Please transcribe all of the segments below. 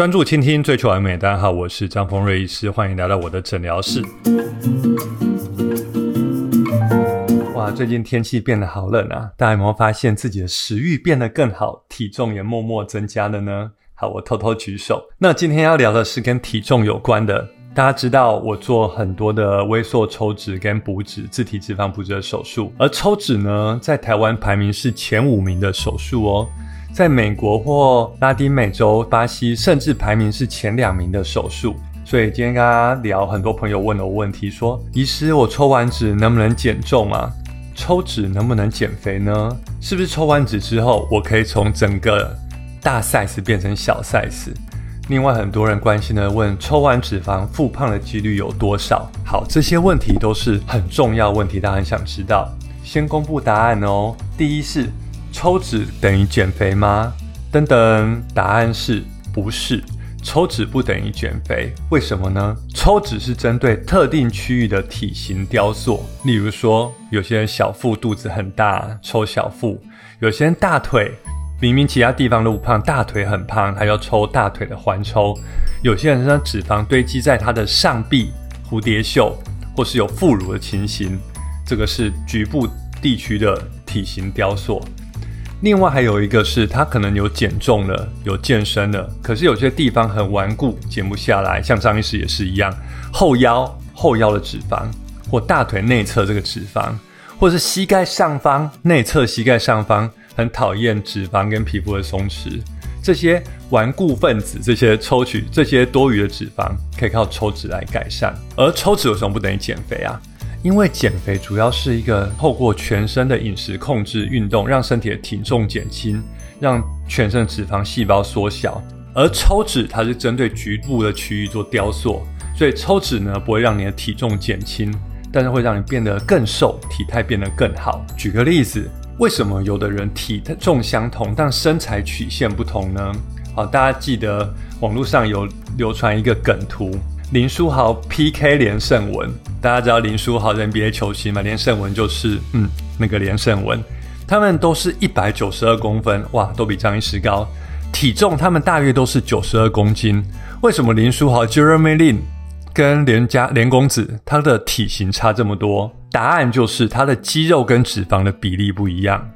专注倾听，追求完美。大家好，我是张峰瑞医师，欢迎来到我的诊疗室。哇，最近天气变得好冷啊！大家有没有发现自己的食欲变得更好，体重也默默增加了呢？好，我偷偷举手。那今天要聊的是跟体重有关的。大家知道，我做很多的微缩抽脂跟补脂、自体脂肪补脂的手术，而抽脂呢，在台湾排名是前五名的手术哦。在美国或拉丁美洲、巴西，甚至排名是前两名的手术。所以今天跟大家聊，很多朋友问了我问题，说：医师，我抽完脂能不能减重啊？抽脂能不能减肥呢？是不是抽完脂之后，我可以从整个大 size 变成小 size？另外，很多人关心的问，抽完脂肪复胖的几率有多少？好，这些问题都是很重要问题，大家很想知道。先公布答案哦。第一是。抽脂等于减肥吗？等等，答案是不是？抽脂不等于减肥，为什么呢？抽脂是针对特定区域的体型雕塑，例如说，有些人小腹肚子很大，抽小腹；有些人大腿明明其他地方都不胖，大腿很胖，还要抽大腿的环抽；有些人呢，脂肪堆积在他的上臂、蝴蝶袖，或是有副乳的情形，这个是局部地区的体型雕塑。另外还有一个是，他可能有减重了，有健身了，可是有些地方很顽固，减不下来。像张医师也是一样，后腰后腰的脂肪，或大腿内侧这个脂肪，或是膝盖上方内侧膝盖上方很讨厌脂肪跟皮肤的松弛，这些顽固分子，这些抽取这些多余的脂肪，可以靠抽脂来改善。而抽脂为什么不等于减肥啊？因为减肥主要是一个透过全身的饮食控制、运动，让身体的体重减轻，让全身脂肪细胞缩小。而抽脂它是针对局部的区域做雕塑，所以抽脂呢不会让你的体重减轻，但是会让你变得更瘦，体态变得更好。举个例子，为什么有的人体重相同，但身材曲线不同呢？好，大家记得网络上有流传一个梗图。林书豪 PK 连胜文，大家知道林书豪 NBA 球星嘛？连胜文就是嗯那个连胜文，他们都是一百九十二公分，哇，都比张医师高。体重他们大约都是九十二公斤。为什么林书豪 Jeremy Lin 跟连家连公子他的体型差这么多？答案就是他的肌肉跟脂肪的比例不一样。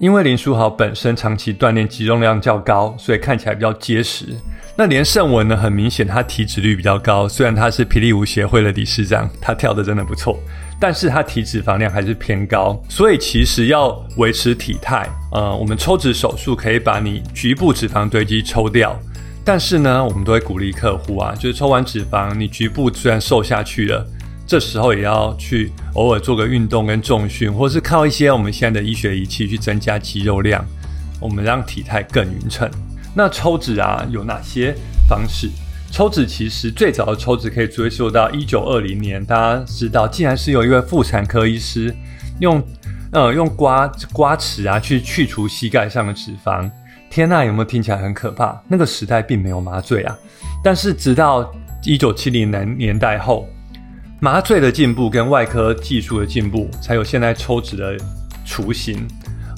因为林书豪本身长期锻炼，肌肉量较高，所以看起来比较结实。那连胜文呢？很明显，他体脂率比较高。虽然他是霹雳舞协会的理事长，他跳的真的不错，但是他体脂肪量还是偏高。所以其实要维持体态，呃，我们抽脂手术可以把你局部脂肪堆积抽掉。但是呢，我们都会鼓励客户啊，就是抽完脂肪，你局部虽然瘦下去了，这时候也要去偶尔做个运动跟重训，或是靠一些我们现在的医学仪器去增加肌肉量，我们让体态更匀称。那抽脂啊有哪些方式？抽脂其实最早的抽脂可以追溯到一九二零年，大家知道，竟然是有一位妇产科医师用呃用刮刮齿啊去去除膝盖上的脂肪。天呐，有没有听起来很可怕？那个时代并没有麻醉啊，但是直到一九七零年年代后，麻醉的进步跟外科技术的进步，才有现在抽脂的雏形。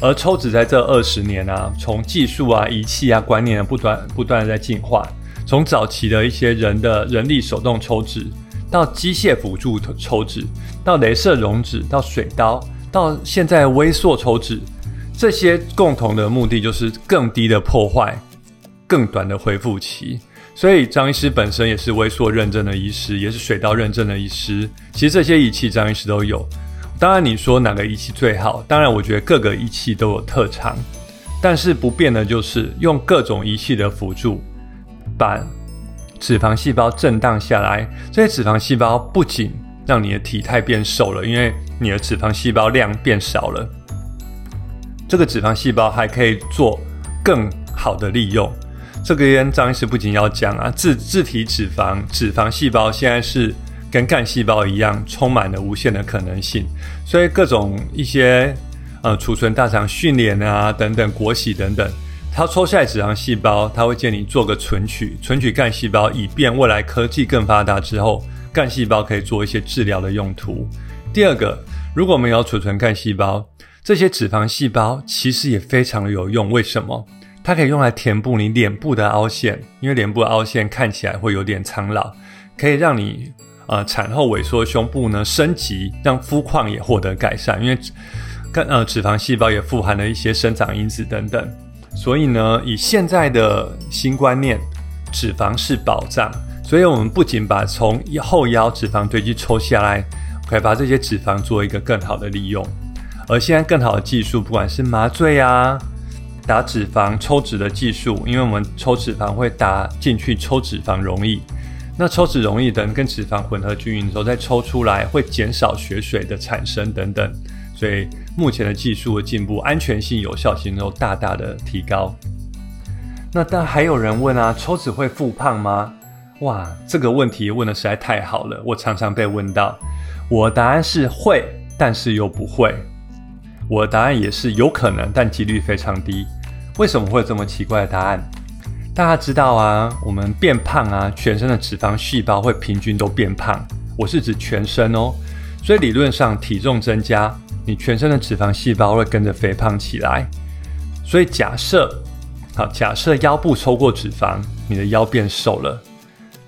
而抽脂在这二十年啊，从技术啊、仪器啊、观念啊不断不断的在进化。从早期的一些人的人力手动抽脂，到机械辅助抽脂，到镭射溶脂，到水刀，到现在微缩抽脂，这些共同的目的就是更低的破坏，更短的恢复期。所以张医师本身也是微缩认证的医师，也是水刀认证的医师。其实这些仪器张医师都有。当然，你说哪个仪器最好？当然，我觉得各个仪器都有特长，但是不变的就是用各种仪器的辅助，把脂肪细胞震荡下来。这些脂肪细胞不仅让你的体态变瘦了，因为你的脂肪细胞量变少了，这个脂肪细胞还可以做更好的利用。这个边张医师不仅要讲啊，自自体脂肪脂肪细胞现在是。跟干细胞一样，充满了无限的可能性。所以各种一些呃储存大肠训练啊等等国玺等等，它抽下来脂肪细胞，它会建议你做个存取，存取干细胞，以便未来科技更发达之后，干细胞可以做一些治疗的用途。第二个，如果我们要储存干细胞，这些脂肪细胞其实也非常的有用。为什么？它可以用来填补你脸部的凹陷，因为脸部的凹陷看起来会有点苍老，可以让你呃产后萎缩胸部呢升级，让肤况也获得改善，因为跟呃脂肪细胞也富含了一些生长因子等等，所以呢，以现在的新观念，脂肪是宝藏，所以我们不仅把从后腰脂肪堆积抽下来，可以把这些脂肪做一个更好的利用，而现在更好的技术，不管是麻醉啊。打脂肪抽脂的技术，因为我们抽脂肪会打进去，抽脂肪容易。那抽脂容易等跟脂肪混合均匀之后再抽出来，会减少血水的产生等等。所以目前的技术的进步，安全性、有效性都大大的提高。那但还有人问啊，抽脂会复胖吗？哇，这个问题问的实在太好了，我常常被问到。我答案是会，但是又不会。我的答案也是有可能，但几率非常低。为什么会有这么奇怪的答案？大家知道啊，我们变胖啊，全身的脂肪细胞会平均都变胖。我是指全身哦，所以理论上体重增加，你全身的脂肪细胞会跟着肥胖起来。所以假设，好，假设腰部抽过脂肪，你的腰变瘦了，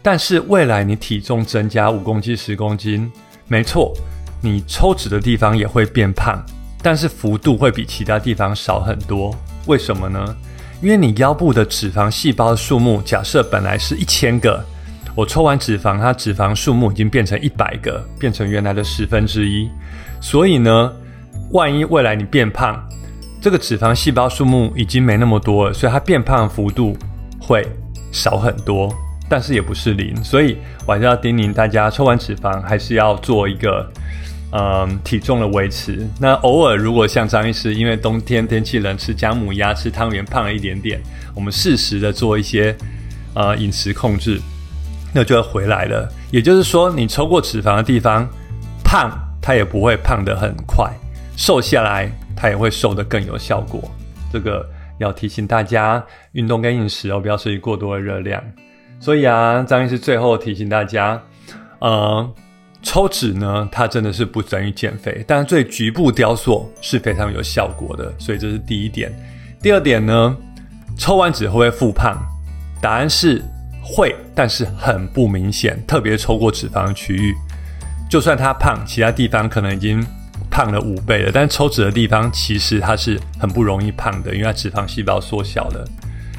但是未来你体重增加五公斤、十公斤，没错，你抽脂的地方也会变胖。但是幅度会比其他地方少很多，为什么呢？因为你腰部的脂肪细胞数目，假设本来是一千个，我抽完脂肪，它脂肪数目已经变成一百个，变成原来的十分之一。所以呢，万一未来你变胖，这个脂肪细胞数目已经没那么多了，所以它变胖幅度会少很多，但是也不是零。所以我还是要叮咛大家，抽完脂肪还是要做一个。嗯，体重的维持。那偶尔如果像张医师，因为冬天天气冷，吃姜母鸭、吃汤圆胖了一点点，我们适时的做一些呃饮食控制，那就要回来了。也就是说，你抽过脂肪的地方胖，它也不会胖得很快；瘦下来，它也会瘦得更有效果。这个要提醒大家，运动跟饮食哦，不要摄取过多的热量。所以啊，张医师最后提醒大家，呃。抽脂呢，它真的是不等于减肥，但是对局部雕塑是非常有效果的，所以这是第一点。第二点呢，抽完脂会不会复胖？答案是会，但是很不明显。特别抽过脂肪的区域，就算它胖，其他地方可能已经胖了五倍了，但抽脂的地方其实它是很不容易胖的，因为它脂肪细胞缩小了。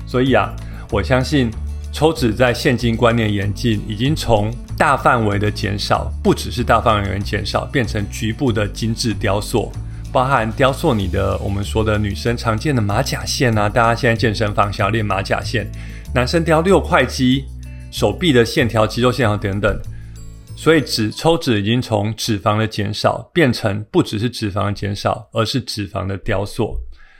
所以啊，我相信。抽脂在现今观念演进，已经从大范围的减少，不只是大范围减少，变成局部的精致雕塑，包含雕塑你的我们说的女生常见的马甲线啊，大家现在健身房想要练马甲线，男生雕六块肌，手臂的线条、肌肉线条等等，所以脂抽脂已经从脂肪的减少，变成不只是脂肪减少，而是脂肪的雕塑。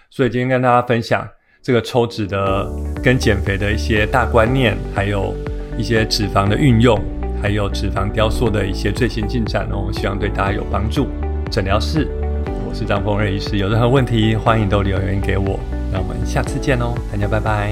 所以今天跟大家分享。这个抽脂的跟减肥的一些大观念，还有一些脂肪的运用，还有脂肪雕塑的一些最新进展哦，希望对大家有帮助。诊疗室，我是张峰瑞医师，有任何问题欢迎都留言给我。那我们下次见哦，大家拜拜。